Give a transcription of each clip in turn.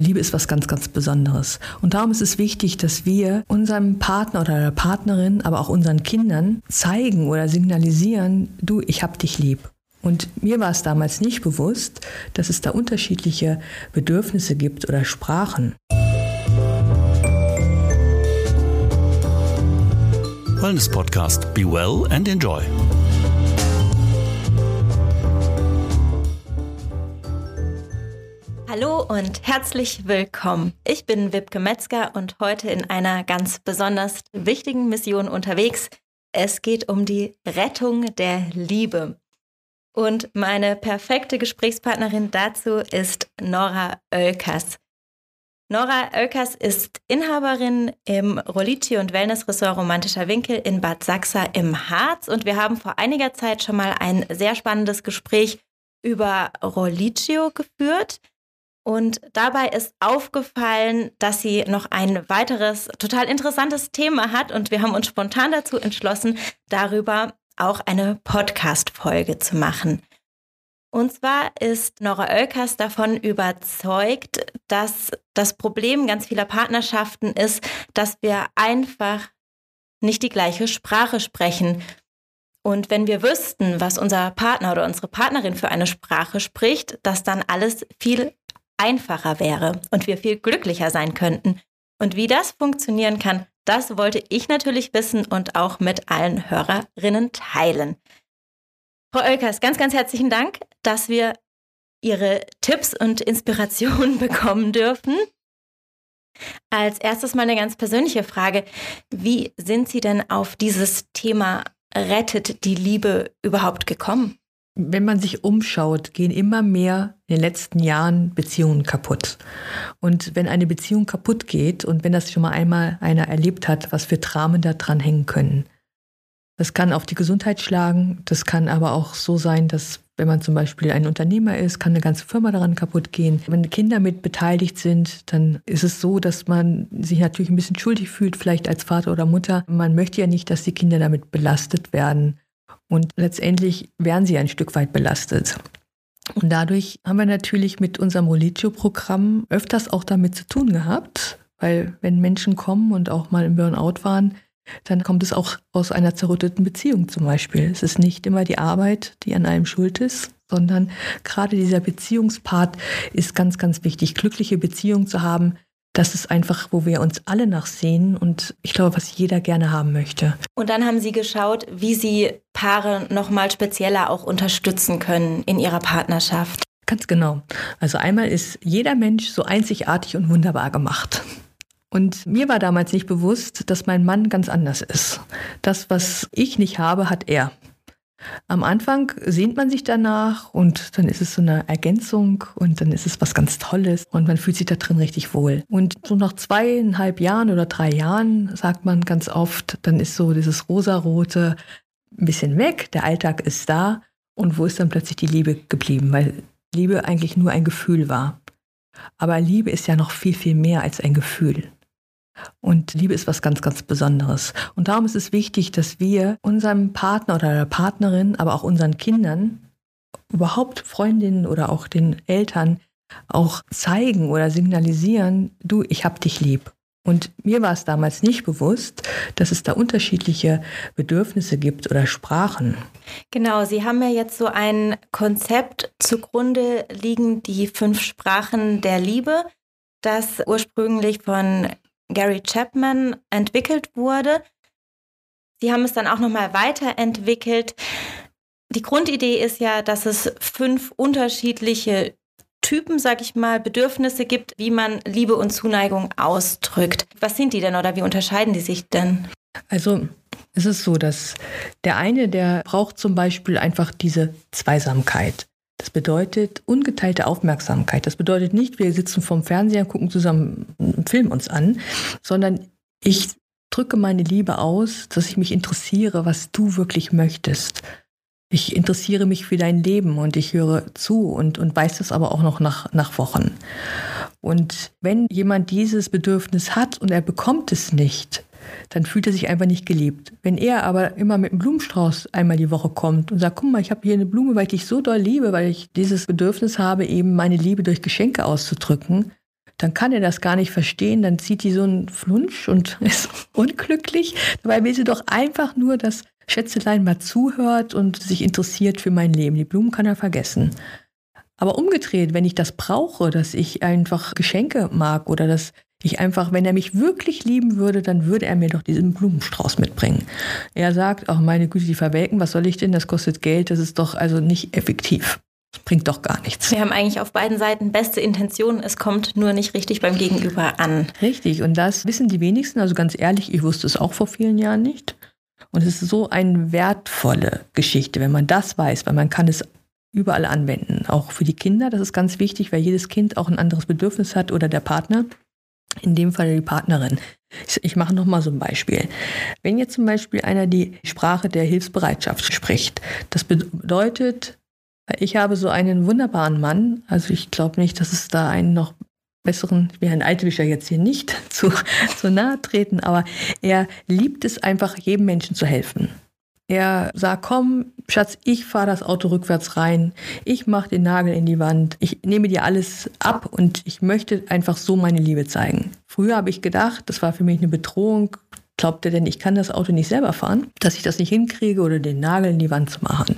Liebe ist was ganz, ganz Besonderes. Und darum ist es wichtig, dass wir unserem Partner oder der Partnerin, aber auch unseren Kindern zeigen oder signalisieren, du, ich hab dich lieb. Und mir war es damals nicht bewusst, dass es da unterschiedliche Bedürfnisse gibt oder Sprachen. Wellness Podcast. Be well and enjoy. Hallo und herzlich willkommen. Ich bin Wipke Metzger und heute in einer ganz besonders wichtigen Mission unterwegs. Es geht um die Rettung der Liebe. Und meine perfekte Gesprächspartnerin dazu ist Nora Oelkers. Nora Oelkers ist Inhaberin im Rolitio und Wellness-Ressort Romantischer Winkel in Bad Sachsa im Harz und wir haben vor einiger Zeit schon mal ein sehr spannendes Gespräch über Rolitio geführt. Und dabei ist aufgefallen, dass sie noch ein weiteres total interessantes Thema hat. Und wir haben uns spontan dazu entschlossen, darüber auch eine Podcast-Folge zu machen. Und zwar ist Nora Oelkers davon überzeugt, dass das Problem ganz vieler Partnerschaften ist, dass wir einfach nicht die gleiche Sprache sprechen. Und wenn wir wüssten, was unser Partner oder unsere Partnerin für eine Sprache spricht, dass dann alles viel einfacher wäre und wir viel glücklicher sein könnten. Und wie das funktionieren kann, das wollte ich natürlich wissen und auch mit allen Hörerinnen teilen. Frau Oelkers, ganz, ganz herzlichen Dank, dass wir Ihre Tipps und Inspirationen bekommen dürfen. Als erstes mal eine ganz persönliche Frage. Wie sind Sie denn auf dieses Thema Rettet die Liebe überhaupt gekommen? Wenn man sich umschaut, gehen immer mehr in den letzten Jahren Beziehungen kaputt. Und wenn eine Beziehung kaputt geht und wenn das schon mal einmal einer erlebt hat, was für Dramen da dran hängen können. Das kann auf die Gesundheit schlagen, das kann aber auch so sein, dass wenn man zum Beispiel ein Unternehmer ist, kann eine ganze Firma daran kaputt gehen. Wenn Kinder mit beteiligt sind, dann ist es so, dass man sich natürlich ein bisschen schuldig fühlt, vielleicht als Vater oder Mutter. Man möchte ja nicht, dass die Kinder damit belastet werden. Und letztendlich werden sie ein Stück weit belastet. Und dadurch haben wir natürlich mit unserem Rolitio-Programm öfters auch damit zu tun gehabt, weil wenn Menschen kommen und auch mal im Burnout waren, dann kommt es auch aus einer zerrütteten Beziehung zum Beispiel. Es ist nicht immer die Arbeit, die an einem schuld ist, sondern gerade dieser Beziehungspart ist ganz, ganz wichtig. Glückliche Beziehungen zu haben, das ist einfach, wo wir uns alle nachsehen und ich glaube, was jeder gerne haben möchte. Und dann haben Sie geschaut, wie Sie Paare nochmal spezieller auch unterstützen können in ihrer Partnerschaft. Ganz genau. Also einmal ist jeder Mensch so einzigartig und wunderbar gemacht. Und mir war damals nicht bewusst, dass mein Mann ganz anders ist. Das, was ich nicht habe, hat er. Am Anfang sehnt man sich danach und dann ist es so eine Ergänzung und dann ist es was ganz Tolles und man fühlt sich da drin richtig wohl. Und so nach zweieinhalb Jahren oder drei Jahren sagt man ganz oft, dann ist so dieses rosarote ein bisschen weg, der Alltag ist da und wo ist dann plötzlich die Liebe geblieben, weil Liebe eigentlich nur ein Gefühl war. Aber Liebe ist ja noch viel, viel mehr als ein Gefühl. Und Liebe ist was ganz, ganz Besonderes. Und darum ist es wichtig, dass wir unserem Partner oder der Partnerin, aber auch unseren Kindern, überhaupt Freundinnen oder auch den Eltern auch zeigen oder signalisieren, du, ich hab dich lieb. Und mir war es damals nicht bewusst, dass es da unterschiedliche Bedürfnisse gibt oder Sprachen. Genau, Sie haben ja jetzt so ein Konzept zugrunde liegen, die fünf Sprachen der Liebe, das ursprünglich von Gary Chapman entwickelt wurde. Sie haben es dann auch nochmal weiterentwickelt. Die Grundidee ist ja, dass es fünf unterschiedliche Typen, sag ich mal, Bedürfnisse gibt, wie man Liebe und Zuneigung ausdrückt. Was sind die denn oder wie unterscheiden die sich denn? Also es ist so, dass der eine, der braucht zum Beispiel einfach diese Zweisamkeit. Das bedeutet ungeteilte Aufmerksamkeit. Das bedeutet nicht, wir sitzen vorm Fernseher, gucken zusammen einen Film uns an, sondern ich drücke meine Liebe aus, dass ich mich interessiere, was du wirklich möchtest. Ich interessiere mich für dein Leben und ich höre zu und, und weiß das aber auch noch nach, nach Wochen. Und wenn jemand dieses Bedürfnis hat und er bekommt es nicht, dann fühlt er sich einfach nicht geliebt. Wenn er aber immer mit einem Blumenstrauß einmal die Woche kommt und sagt, guck mal, ich habe hier eine Blume, weil ich dich so doll liebe, weil ich dieses Bedürfnis habe, eben meine Liebe durch Geschenke auszudrücken, dann kann er das gar nicht verstehen, dann zieht die so einen Flunsch und ist unglücklich. Dabei will sie doch einfach nur, dass Schätzelein mal zuhört und sich interessiert für mein Leben. Die Blumen kann er vergessen. Aber umgedreht, wenn ich das brauche, dass ich einfach Geschenke mag oder dass ich einfach, wenn er mich wirklich lieben würde, dann würde er mir doch diesen Blumenstrauß mitbringen. Er sagt, ach meine Güte, die verwelken, was soll ich denn? Das kostet Geld, das ist doch also nicht effektiv. Das bringt doch gar nichts. Wir haben eigentlich auf beiden Seiten beste Intentionen, es kommt nur nicht richtig beim Gegenüber an. Richtig, und das wissen die wenigsten, also ganz ehrlich, ich wusste es auch vor vielen Jahren nicht. Und es ist so eine wertvolle Geschichte, wenn man das weiß, weil man kann es überall anwenden. Auch für die Kinder, das ist ganz wichtig, weil jedes Kind auch ein anderes Bedürfnis hat oder der Partner. In dem Fall die Partnerin. Ich, mache nochmal so ein Beispiel. Wenn jetzt zum Beispiel einer die Sprache der Hilfsbereitschaft spricht, das bedeutet, ich habe so einen wunderbaren Mann, also ich glaube nicht, dass es da einen noch besseren, ich will Herrn Altwischer jetzt hier nicht zu, zu nahe treten, aber er liebt es einfach, jedem Menschen zu helfen. Er sagt, komm, Schatz, ich fahre das Auto rückwärts rein, ich mache den Nagel in die Wand, ich nehme dir alles ab und ich möchte einfach so meine Liebe zeigen. Früher habe ich gedacht, das war für mich eine Bedrohung, glaubt er denn, ich kann das Auto nicht selber fahren, dass ich das nicht hinkriege oder den Nagel in die Wand zu machen.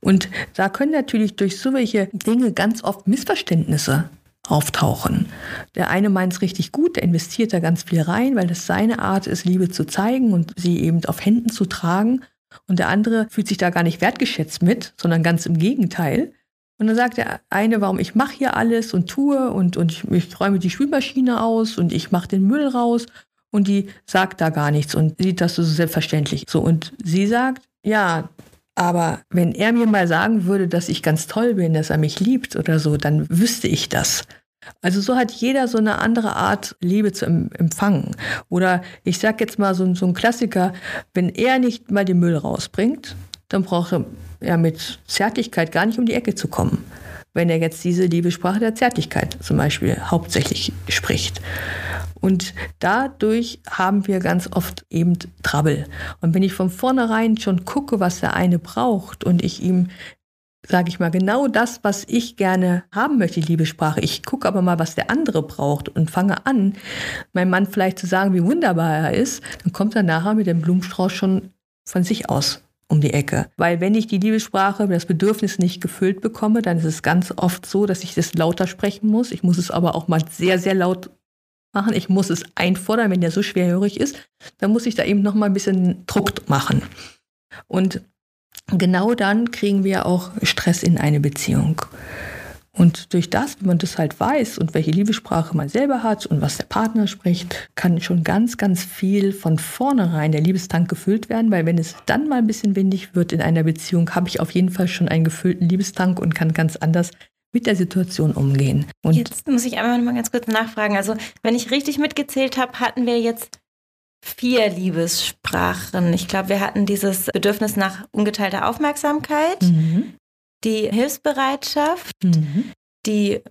Und da können natürlich durch so welche Dinge ganz oft Missverständnisse auftauchen. Der eine meint es richtig gut, der investiert da ganz viel rein, weil das seine Art ist, Liebe zu zeigen und sie eben auf Händen zu tragen. Und der andere fühlt sich da gar nicht wertgeschätzt mit, sondern ganz im Gegenteil. Und dann sagt der eine, warum ich mache hier alles und tue und, und ich, ich räume die Spülmaschine aus und ich mache den Müll raus. Und die sagt da gar nichts und sieht das so selbstverständlich. So, und sie sagt, ja, aber wenn er mir mal sagen würde, dass ich ganz toll bin, dass er mich liebt oder so, dann wüsste ich das. Also so hat jeder so eine andere Art, Liebe zu empfangen. Oder ich sag jetzt mal so, so ein Klassiker, wenn er nicht mal den Müll rausbringt, dann braucht er mit Zärtlichkeit gar nicht um die Ecke zu kommen. Wenn er jetzt diese Liebesprache der Zärtlichkeit zum Beispiel hauptsächlich spricht. Und dadurch haben wir ganz oft eben Trouble. Und wenn ich von vornherein schon gucke, was der eine braucht und ich ihm sage ich mal, genau das, was ich gerne haben möchte, die Liebessprache. Ich gucke aber mal, was der andere braucht und fange an, meinem Mann vielleicht zu sagen, wie wunderbar er ist, dann kommt er nachher mit dem Blumenstrauß schon von sich aus um die Ecke. Weil wenn ich die Liebessprache, das Bedürfnis nicht gefüllt bekomme, dann ist es ganz oft so, dass ich das lauter sprechen muss. Ich muss es aber auch mal sehr, sehr laut machen. Ich muss es einfordern, wenn der so schwerhörig ist. Dann muss ich da eben noch mal ein bisschen Druck machen. Und genau dann kriegen wir auch Stress in eine Beziehung. Und durch das, wenn man das halt weiß und welche Liebessprache man selber hat und was der Partner spricht, kann schon ganz, ganz viel von vornherein der Liebestank gefüllt werden, weil wenn es dann mal ein bisschen windig wird in einer Beziehung, habe ich auf jeden Fall schon einen gefüllten Liebestank und kann ganz anders mit der Situation umgehen. Und jetzt muss ich einmal mal ganz kurz nachfragen. Also, wenn ich richtig mitgezählt habe, hatten wir jetzt vier Liebessprachen. Ich glaube, wir hatten dieses Bedürfnis nach ungeteilter Aufmerksamkeit, mhm. die Hilfsbereitschaft, mhm. die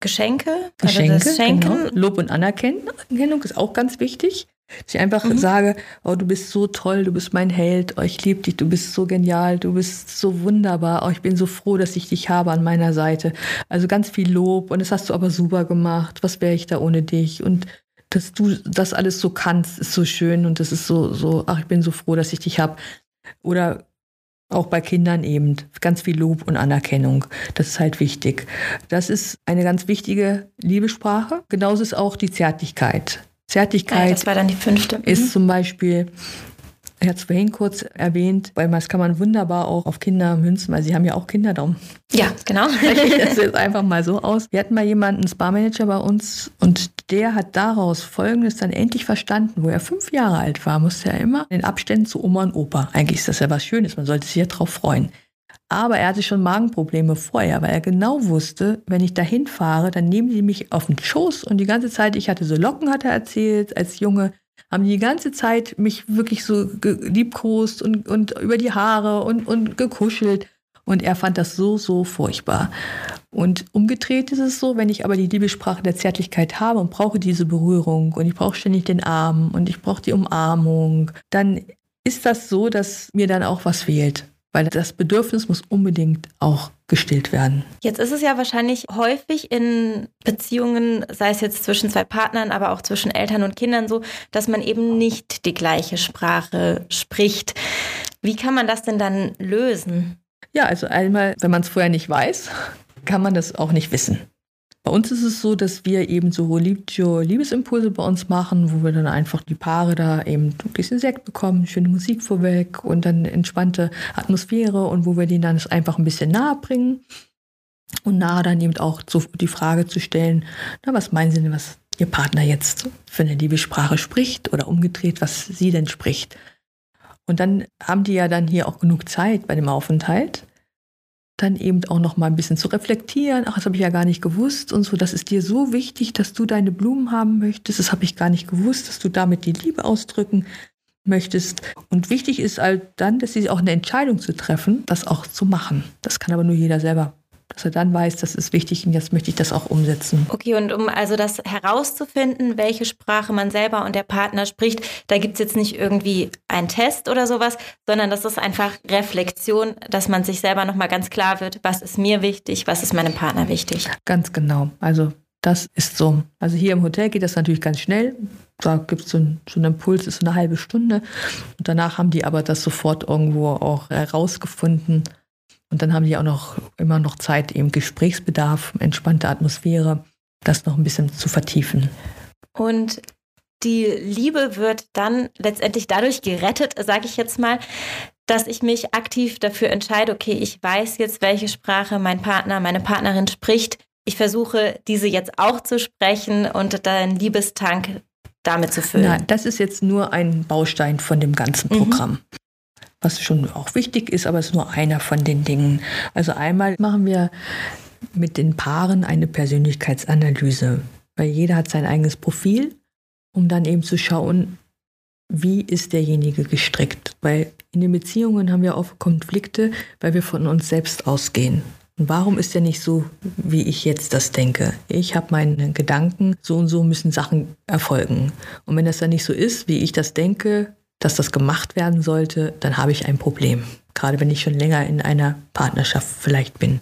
Geschenke, Geschenke also das Schenken. Genau. Lob und Anerkennung ist auch ganz wichtig. Dass ich einfach mhm. sage, oh, du bist so toll, du bist mein Held, oh, ich liebe dich, du bist so genial, du bist so wunderbar, oh, ich bin so froh, dass ich dich habe an meiner Seite. Also ganz viel Lob und das hast du aber super gemacht, was wäre ich da ohne dich? Und dass du das alles so kannst, ist so schön und das ist so, so, ach, ich bin so froh, dass ich dich habe. Oder auch bei Kindern eben ganz viel Lob und Anerkennung. Das ist halt wichtig. Das ist eine ganz wichtige Liebessprache. Genauso ist auch die Zärtlichkeit. Zärtlichkeit. Ja, das war dann die fünfte. Ist mhm. zum Beispiel ich hatte es vorhin kurz erwähnt, weil das kann man wunderbar auch auf Kinder münzen, weil sie haben ja auch Kinder darum. Ja, genau. das sieht einfach mal so aus. Wir hatten mal jemanden, einen Spa-Manager bei uns und der hat daraus Folgendes dann endlich verstanden. Wo er fünf Jahre alt war, musste er immer in Abständen zu Oma und Opa. Eigentlich ist das ja was Schönes, man sollte sich ja drauf freuen. Aber er hatte schon Magenprobleme vorher, weil er genau wusste, wenn ich dahin fahre, dann nehmen die mich auf den Schoß und die ganze Zeit, ich hatte so Locken, hat er erzählt, als Junge, haben die ganze Zeit mich wirklich so liebkost und, und über die Haare und, und gekuschelt. Und er fand das so, so furchtbar. Und umgedreht ist es so, wenn ich aber die Liebessprache der Zärtlichkeit habe und brauche diese Berührung und ich brauche ständig den Arm und ich brauche die Umarmung, dann ist das so, dass mir dann auch was fehlt weil das Bedürfnis muss unbedingt auch gestillt werden. Jetzt ist es ja wahrscheinlich häufig in Beziehungen, sei es jetzt zwischen zwei Partnern, aber auch zwischen Eltern und Kindern so, dass man eben nicht die gleiche Sprache spricht. Wie kann man das denn dann lösen? Ja, also einmal, wenn man es vorher nicht weiß, kann man das auch nicht wissen. Bei uns ist es so, dass wir eben so Religio-Liebesimpulse bei uns machen, wo wir dann einfach die Paare da eben ein bisschen Sekt bekommen, schöne Musik vorweg und dann entspannte Atmosphäre und wo wir denen dann einfach ein bisschen nahe bringen und nahe dann eben auch so die Frage zu stellen, na, was meinen Sie denn, was Ihr Partner jetzt für eine Liebessprache spricht oder umgedreht, was sie denn spricht. Und dann haben die ja dann hier auch genug Zeit bei dem Aufenthalt dann eben auch noch mal ein bisschen zu reflektieren. Ach, das habe ich ja gar nicht gewusst und so. Das ist dir so wichtig, dass du deine Blumen haben möchtest. Das habe ich gar nicht gewusst, dass du damit die Liebe ausdrücken möchtest. Und wichtig ist halt dann, dass sie auch eine Entscheidung zu treffen, das auch zu machen. Das kann aber nur jeder selber dass er dann weiß, das ist wichtig und jetzt möchte ich das auch umsetzen. Okay, und um also das herauszufinden, welche Sprache man selber und der Partner spricht, da gibt es jetzt nicht irgendwie einen Test oder sowas, sondern das ist einfach Reflexion, dass man sich selber nochmal ganz klar wird, was ist mir wichtig, was ist meinem Partner wichtig. Ganz genau. Also das ist so. Also hier im Hotel geht das natürlich ganz schnell. Da gibt es so, ein, so einen Impuls, ist so eine halbe Stunde. Und danach haben die aber das sofort irgendwo auch herausgefunden. Und dann haben die auch noch immer noch Zeit, eben Gesprächsbedarf, entspannte Atmosphäre, das noch ein bisschen zu vertiefen. Und die Liebe wird dann letztendlich dadurch gerettet, sage ich jetzt mal, dass ich mich aktiv dafür entscheide, okay, ich weiß jetzt, welche Sprache mein Partner, meine Partnerin spricht. Ich versuche, diese jetzt auch zu sprechen und deinen Liebestank damit zu füllen. Nein, das ist jetzt nur ein Baustein von dem ganzen mhm. Programm. Mhm was schon auch wichtig ist, aber es ist nur einer von den Dingen. Also einmal machen wir mit den Paaren eine Persönlichkeitsanalyse, weil jeder hat sein eigenes Profil, um dann eben zu schauen, wie ist derjenige gestrickt. Weil in den Beziehungen haben wir oft Konflikte, weil wir von uns selbst ausgehen. Und warum ist er nicht so, wie ich jetzt das denke? Ich habe meine Gedanken, so und so müssen Sachen erfolgen. Und wenn das dann nicht so ist, wie ich das denke, dass das gemacht werden sollte, dann habe ich ein Problem. Gerade wenn ich schon länger in einer Partnerschaft vielleicht bin.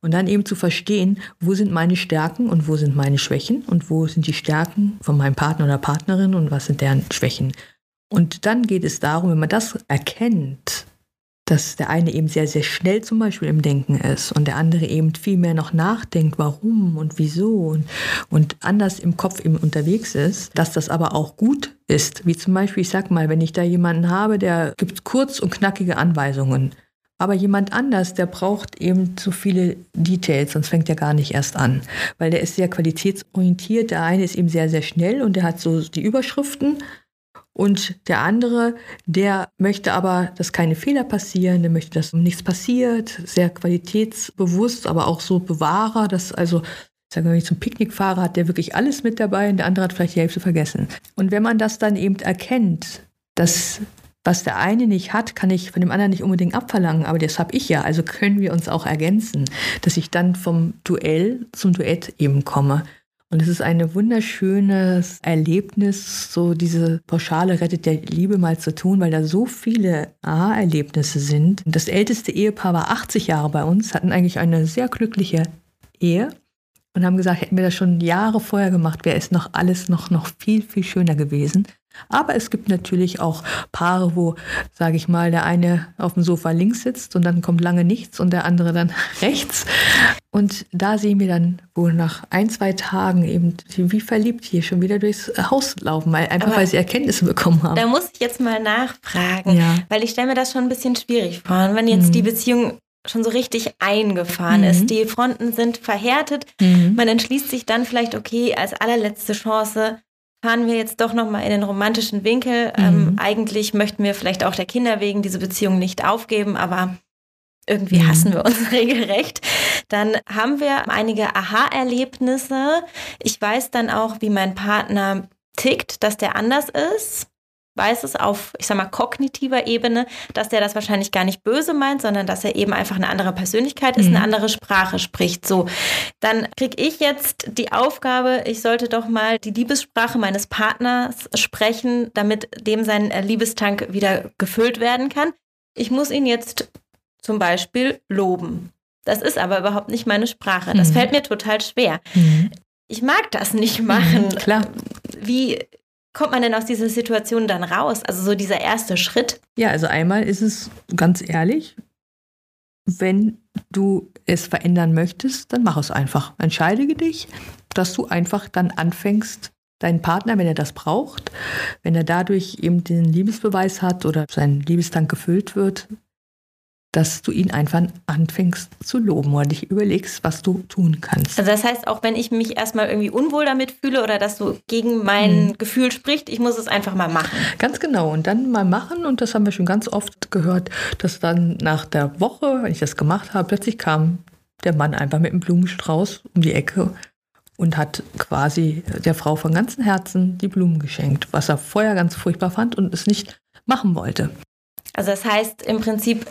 Und dann eben zu verstehen, wo sind meine Stärken und wo sind meine Schwächen und wo sind die Stärken von meinem Partner oder Partnerin und was sind deren Schwächen. Und dann geht es darum, wenn man das erkennt, dass der eine eben sehr, sehr schnell zum Beispiel im Denken ist und der andere eben viel mehr noch nachdenkt, warum und wieso und, und anders im Kopf eben unterwegs ist, dass das aber auch gut ist. Wie zum Beispiel, ich sag mal, wenn ich da jemanden habe, der gibt kurz und knackige Anweisungen. Aber jemand anders, der braucht eben so viele Details, sonst fängt er gar nicht erst an. Weil der ist sehr qualitätsorientiert. Der eine ist eben sehr, sehr schnell und der hat so die Überschriften. Und der andere, der möchte aber, dass keine Fehler passieren, der möchte, dass nichts passiert, sehr qualitätsbewusst, aber auch so Bewahrer, dass also sagen wir, wenn ich zum Picknickfahrer hat der wirklich alles mit dabei und der andere hat vielleicht die Hälfte vergessen. Und wenn man das dann eben erkennt, dass was der eine nicht hat, kann ich von dem anderen nicht unbedingt abverlangen, aber das habe ich ja, also können wir uns auch ergänzen, dass ich dann vom Duell zum Duett eben komme. Und es ist ein wunderschönes Erlebnis, so diese pauschale Rettet der Liebe mal zu tun, weil da so viele Aha-Erlebnisse sind. Das älteste Ehepaar war 80 Jahre bei uns, hatten eigentlich eine sehr glückliche Ehe und haben gesagt, hätten wir das schon Jahre vorher gemacht, wäre es noch alles noch, noch viel, viel schöner gewesen. Aber es gibt natürlich auch Paare, wo, sage ich mal, der eine auf dem Sofa links sitzt und dann kommt lange nichts und der andere dann rechts. Und da sehen wir dann wohl nach ein, zwei Tagen eben, wie verliebt hier schon wieder durchs Haus laufen, weil, einfach Aber weil sie Erkenntnisse bekommen haben. Da muss ich jetzt mal nachfragen, ja. weil ich stelle mir das schon ein bisschen schwierig vor. Und wenn jetzt mhm. die Beziehung schon so richtig eingefahren mhm. ist. Die Fronten sind verhärtet. Mhm. Man entschließt sich dann vielleicht, okay, als allerletzte Chance fahren wir jetzt doch nochmal in den romantischen Winkel. Mhm. Ähm, eigentlich möchten wir vielleicht auch der Kinder wegen diese Beziehung nicht aufgeben, aber irgendwie mhm. hassen wir uns regelrecht. Dann haben wir einige Aha-Erlebnisse. Ich weiß dann auch, wie mein Partner tickt, dass der anders ist weiß es auf, ich sag mal, kognitiver Ebene, dass der das wahrscheinlich gar nicht böse meint, sondern dass er eben einfach eine andere Persönlichkeit ist, mhm. eine andere Sprache spricht. So, dann kriege ich jetzt die Aufgabe, ich sollte doch mal die Liebessprache meines Partners sprechen, damit dem sein Liebestank wieder gefüllt werden kann. Ich muss ihn jetzt zum Beispiel loben. Das ist aber überhaupt nicht meine Sprache. Das mhm. fällt mir total schwer. Mhm. Ich mag das nicht machen. Mhm, klar. Wie kommt man denn aus dieser Situation dann raus? Also so dieser erste Schritt? Ja, also einmal ist es ganz ehrlich, wenn du es verändern möchtest, dann mach es einfach. Entscheide dich, dass du einfach dann anfängst, deinen Partner, wenn er das braucht, wenn er dadurch eben den Liebesbeweis hat oder sein Liebestank gefüllt wird, dass du ihn einfach anfängst zu loben oder dich überlegst, was du tun kannst. Also das heißt, auch wenn ich mich erstmal irgendwie unwohl damit fühle oder dass du gegen mein hm. Gefühl sprichst, ich muss es einfach mal machen. Ganz genau. Und dann mal machen. Und das haben wir schon ganz oft gehört, dass dann nach der Woche, wenn ich das gemacht habe, plötzlich kam der Mann einfach mit einem Blumenstrauß um die Ecke und hat quasi der Frau von ganzem Herzen die Blumen geschenkt, was er vorher ganz furchtbar fand und es nicht machen wollte. Also das heißt im Prinzip,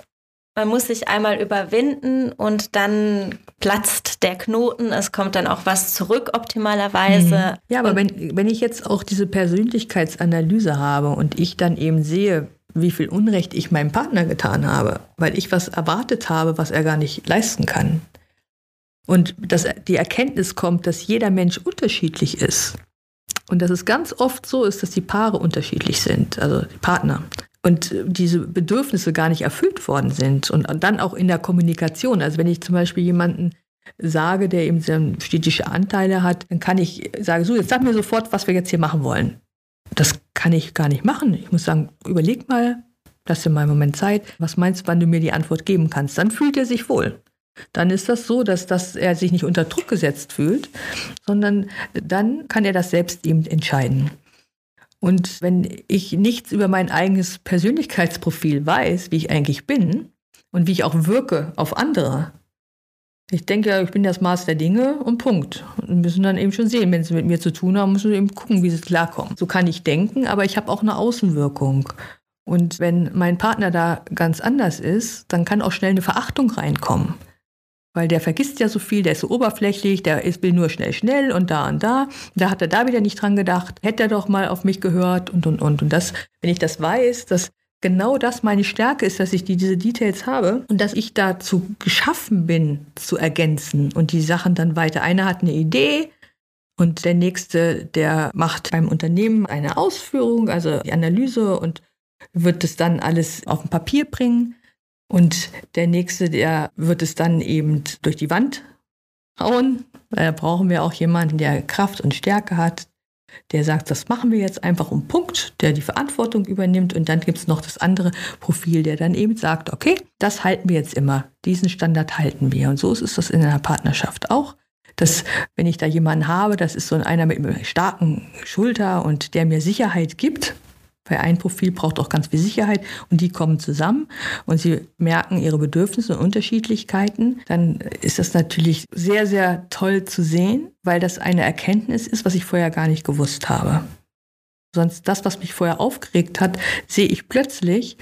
man muss sich einmal überwinden und dann platzt der Knoten, es kommt dann auch was zurück optimalerweise. Mhm. Ja, aber wenn, wenn ich jetzt auch diese Persönlichkeitsanalyse habe und ich dann eben sehe, wie viel Unrecht ich meinem Partner getan habe, weil ich was erwartet habe, was er gar nicht leisten kann. Und dass die Erkenntnis kommt, dass jeder Mensch unterschiedlich ist. Und dass es ganz oft so ist, dass die Paare unterschiedlich sind, also die Partner und diese Bedürfnisse gar nicht erfüllt worden sind. Und dann auch in der Kommunikation. Also wenn ich zum Beispiel jemanden sage, der eben städtische Anteile hat, dann kann ich sagen, so, jetzt sag mir sofort, was wir jetzt hier machen wollen. Das kann ich gar nicht machen. Ich muss sagen, überleg mal, lass dir mal einen Moment Zeit. Was meinst du, wann du mir die Antwort geben kannst? Dann fühlt er sich wohl. Dann ist das so, dass, dass er sich nicht unter Druck gesetzt fühlt, sondern dann kann er das selbst eben entscheiden. Und wenn ich nichts über mein eigenes Persönlichkeitsprofil weiß, wie ich eigentlich bin und wie ich auch wirke auf andere, ich denke, ich bin das Maß der Dinge und Punkt. Und müssen dann eben schon sehen, wenn sie mit mir zu tun haben, müssen wir eben gucken, wie sie klarkommen. So kann ich denken, aber ich habe auch eine Außenwirkung. Und wenn mein Partner da ganz anders ist, dann kann auch schnell eine Verachtung reinkommen. Weil der vergisst ja so viel, der ist so oberflächlich, der ist, will nur schnell, schnell und da und da. Da hat er da wieder nicht dran gedacht, hätte er doch mal auf mich gehört und und und. Und das, wenn ich das weiß, dass genau das meine Stärke ist, dass ich die, diese Details habe und dass ich dazu geschaffen bin, zu ergänzen und die Sachen dann weiter. Einer hat eine Idee, und der nächste, der macht beim Unternehmen eine Ausführung, also die Analyse und wird es dann alles auf ein Papier bringen. Und der nächste, der wird es dann eben durch die Wand hauen. Da brauchen wir auch jemanden, der Kraft und Stärke hat, der sagt, das machen wir jetzt einfach um Punkt, der die Verantwortung übernimmt. Und dann gibt es noch das andere Profil, der dann eben sagt, okay, das halten wir jetzt immer, diesen Standard halten wir. Und so ist es in einer Partnerschaft auch. Dass, wenn ich da jemanden habe, das ist so einer mit einer starken Schulter und der mir Sicherheit gibt, weil ein Profil braucht auch ganz viel Sicherheit und die kommen zusammen und sie merken ihre Bedürfnisse und Unterschiedlichkeiten, dann ist das natürlich sehr, sehr toll zu sehen, weil das eine Erkenntnis ist, was ich vorher gar nicht gewusst habe. Sonst das, was mich vorher aufgeregt hat, sehe ich plötzlich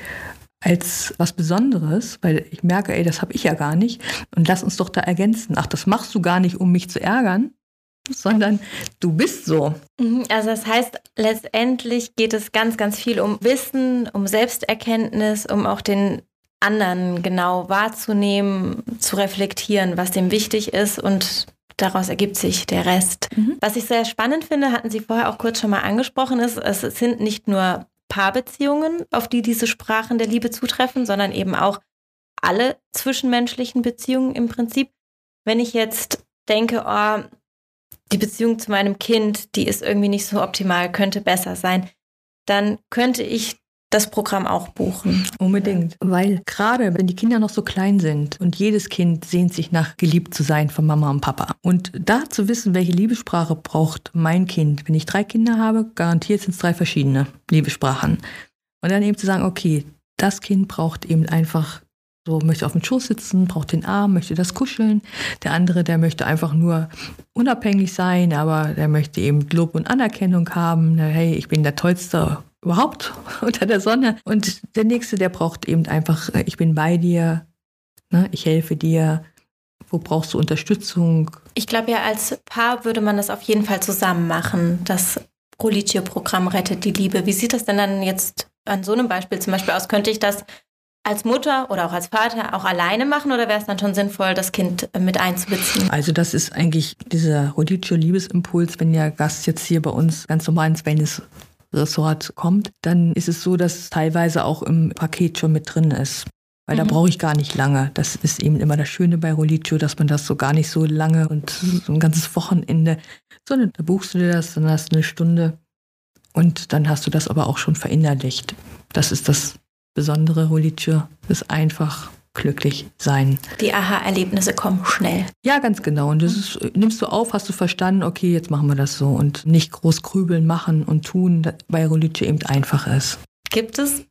als was Besonderes, weil ich merke, ey, das habe ich ja gar nicht. Und lass uns doch da ergänzen. Ach, das machst du gar nicht, um mich zu ärgern, sondern du bist so. Mhm, also das heißt, letztendlich geht es ganz, ganz viel um Wissen, um Selbsterkenntnis, um auch den anderen genau wahrzunehmen, zu reflektieren, was dem wichtig ist und daraus ergibt sich der Rest. Mhm. Was ich sehr spannend finde, hatten Sie vorher auch kurz schon mal angesprochen, ist, es sind nicht nur Paarbeziehungen, auf die diese Sprachen der Liebe zutreffen, sondern eben auch alle zwischenmenschlichen Beziehungen im Prinzip. Wenn ich jetzt denke, oh, die Beziehung zu meinem Kind, die ist irgendwie nicht so optimal, könnte besser sein, dann könnte ich das Programm auch buchen. Unbedingt. Weil gerade wenn die Kinder noch so klein sind und jedes Kind sehnt sich nach geliebt zu sein von Mama und Papa. Und da zu wissen, welche Liebessprache braucht mein Kind. Wenn ich drei Kinder habe, garantiert sind es drei verschiedene Liebessprachen. Und dann eben zu sagen, okay, das Kind braucht eben einfach so möchte auf dem Schoß sitzen, braucht den Arm, möchte das kuscheln. Der andere, der möchte einfach nur unabhängig sein, aber der möchte eben Lob und Anerkennung haben. Hey, ich bin der Tollste überhaupt unter der Sonne. Und der nächste, der braucht eben einfach, ich bin bei dir, ne, ich helfe dir. Wo brauchst du Unterstützung? Ich glaube ja, als Paar würde man das auf jeden Fall zusammen machen. Das Rolicio-Programm rettet die Liebe. Wie sieht das denn dann jetzt an so einem Beispiel zum Beispiel aus? Könnte ich das als Mutter oder auch als Vater auch alleine machen oder wäre es dann schon sinnvoll, das Kind mit einzubeziehen? Also das ist eigentlich dieser Rodizio-Liebesimpuls, wenn der Gast jetzt hier bei uns ganz normal ins Wellness-Ressort kommt, dann ist es so, dass teilweise auch im Paket schon mit drin ist. Weil mhm. da brauche ich gar nicht lange. Das ist eben immer das Schöne bei Rolitio, dass man das so gar nicht so lange und so ein ganzes Wochenende, sondern da buchst du dir das, dann hast du eine Stunde und dann hast du das aber auch schon verinnerlicht. Das ist das Besondere Rolitio, ist einfach glücklich sein. Die Aha-Erlebnisse kommen schnell. Ja, ganz genau. Und das ist, nimmst du auf, hast du verstanden, okay, jetzt machen wir das so und nicht groß grübeln, machen und tun, weil Rolitio eben einfach ist. Gibt es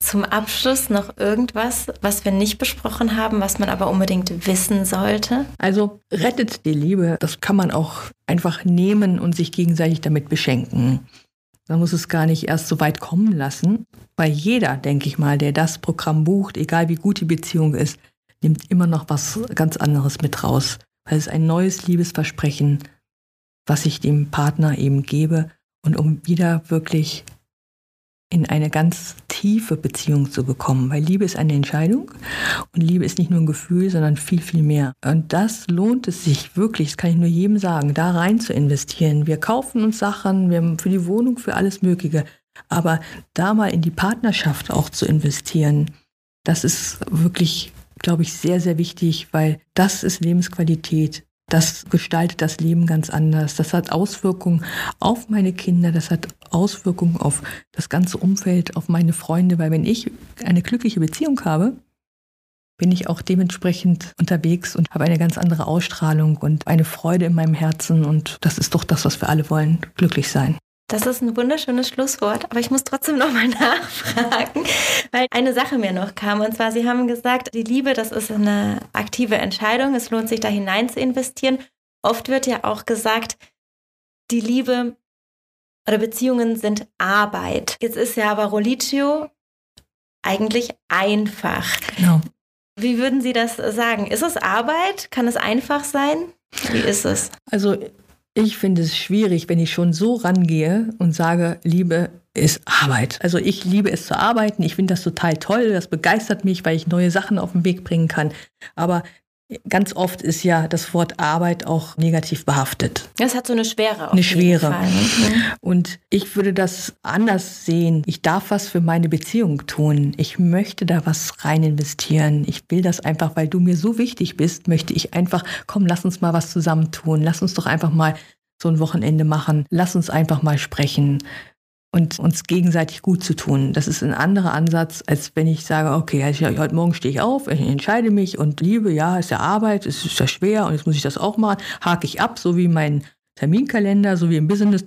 zum Abschluss noch irgendwas, was wir nicht besprochen haben, was man aber unbedingt wissen sollte? Also rettet die Liebe, das kann man auch einfach nehmen und sich gegenseitig damit beschenken. Man muss es gar nicht erst so weit kommen lassen, weil jeder, denke ich mal, der das Programm bucht, egal wie gut die Beziehung ist, nimmt immer noch was ganz anderes mit raus. Weil es ein neues Liebesversprechen, was ich dem Partner eben gebe und um wieder wirklich in eine ganz tiefe Beziehung zu bekommen, weil Liebe ist eine Entscheidung und Liebe ist nicht nur ein Gefühl, sondern viel, viel mehr. Und das lohnt es sich wirklich, das kann ich nur jedem sagen, da rein zu investieren. Wir kaufen uns Sachen, wir haben für die Wohnung, für alles Mögliche, aber da mal in die Partnerschaft auch zu investieren, das ist wirklich, glaube ich, sehr, sehr wichtig, weil das ist Lebensqualität. Das gestaltet das Leben ganz anders. Das hat Auswirkungen auf meine Kinder, das hat Auswirkungen auf das ganze Umfeld, auf meine Freunde, weil wenn ich eine glückliche Beziehung habe, bin ich auch dementsprechend unterwegs und habe eine ganz andere Ausstrahlung und eine Freude in meinem Herzen. Und das ist doch das, was wir alle wollen, glücklich sein. Das ist ein wunderschönes Schlusswort, aber ich muss trotzdem nochmal nachfragen, weil eine Sache mir noch kam. Und zwar, Sie haben gesagt, die Liebe, das ist eine aktive Entscheidung. Es lohnt sich da hinein zu investieren. Oft wird ja auch gesagt, die Liebe oder Beziehungen sind Arbeit. Jetzt ist ja aber Rolitio eigentlich einfach. Genau. Wie würden Sie das sagen? Ist es Arbeit? Kann es einfach sein? Wie ist es? Also ich finde es schwierig, wenn ich schon so rangehe und sage, Liebe ist Arbeit. Also ich liebe es zu arbeiten. Ich finde das total toll. Das begeistert mich, weil ich neue Sachen auf den Weg bringen kann. Aber Ganz oft ist ja das Wort Arbeit auch negativ behaftet. Es hat so eine Schwere. eine Schwere. Fall. Mhm. Und ich würde das anders sehen. Ich darf was für meine Beziehung tun. Ich möchte da was rein investieren. Ich will das einfach, weil du mir so wichtig bist, möchte ich einfach, komm, lass uns mal was zusammen tun. Lass uns doch einfach mal so ein Wochenende machen. Lass uns einfach mal sprechen und uns gegenseitig gut zu tun. Das ist ein anderer Ansatz, als wenn ich sage, okay, also heute Morgen stehe ich auf, ich entscheide mich und liebe, ja, ist ja Arbeit, es ist ja schwer und jetzt muss ich das auch machen, hake ich ab, so wie mein Terminkalender, so wie im Business.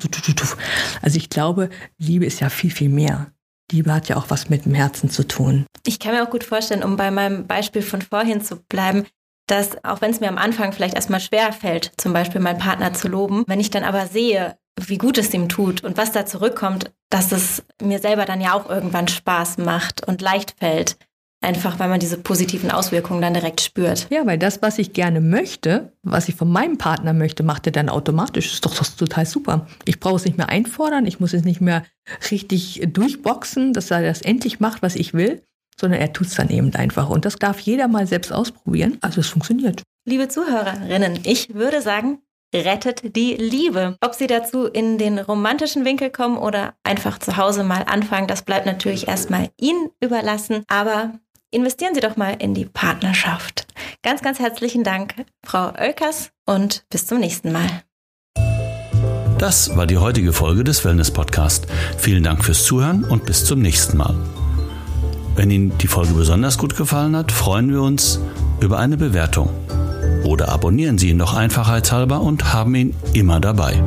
Also ich glaube, Liebe ist ja viel, viel mehr. Liebe hat ja auch was mit dem Herzen zu tun. Ich kann mir auch gut vorstellen, um bei meinem Beispiel von vorhin zu bleiben, dass auch wenn es mir am Anfang vielleicht erstmal schwer fällt, zum Beispiel meinen Partner zu loben, wenn ich dann aber sehe, wie gut es ihm tut und was da zurückkommt, dass es mir selber dann ja auch irgendwann Spaß macht und leicht fällt. Einfach weil man diese positiven Auswirkungen dann direkt spürt. Ja, weil das, was ich gerne möchte, was ich von meinem Partner möchte, macht er dann automatisch. Ist doch das total super. Ich brauche es nicht mehr einfordern, ich muss es nicht mehr richtig durchboxen, dass er das endlich macht, was ich will, sondern er tut es dann eben einfach. Und das darf jeder mal selbst ausprobieren. Also es funktioniert. Liebe Zuhörerinnen, ich würde sagen, rettet die Liebe. Ob Sie dazu in den romantischen Winkel kommen oder einfach zu Hause mal anfangen, das bleibt natürlich erstmal Ihnen überlassen. Aber investieren Sie doch mal in die Partnerschaft. Ganz, ganz herzlichen Dank, Frau Oelkers, und bis zum nächsten Mal. Das war die heutige Folge des Wellness Podcast. Vielen Dank fürs Zuhören und bis zum nächsten Mal. Wenn Ihnen die Folge besonders gut gefallen hat, freuen wir uns über eine Bewertung. Oder abonnieren Sie ihn doch einfachheitshalber und haben ihn immer dabei.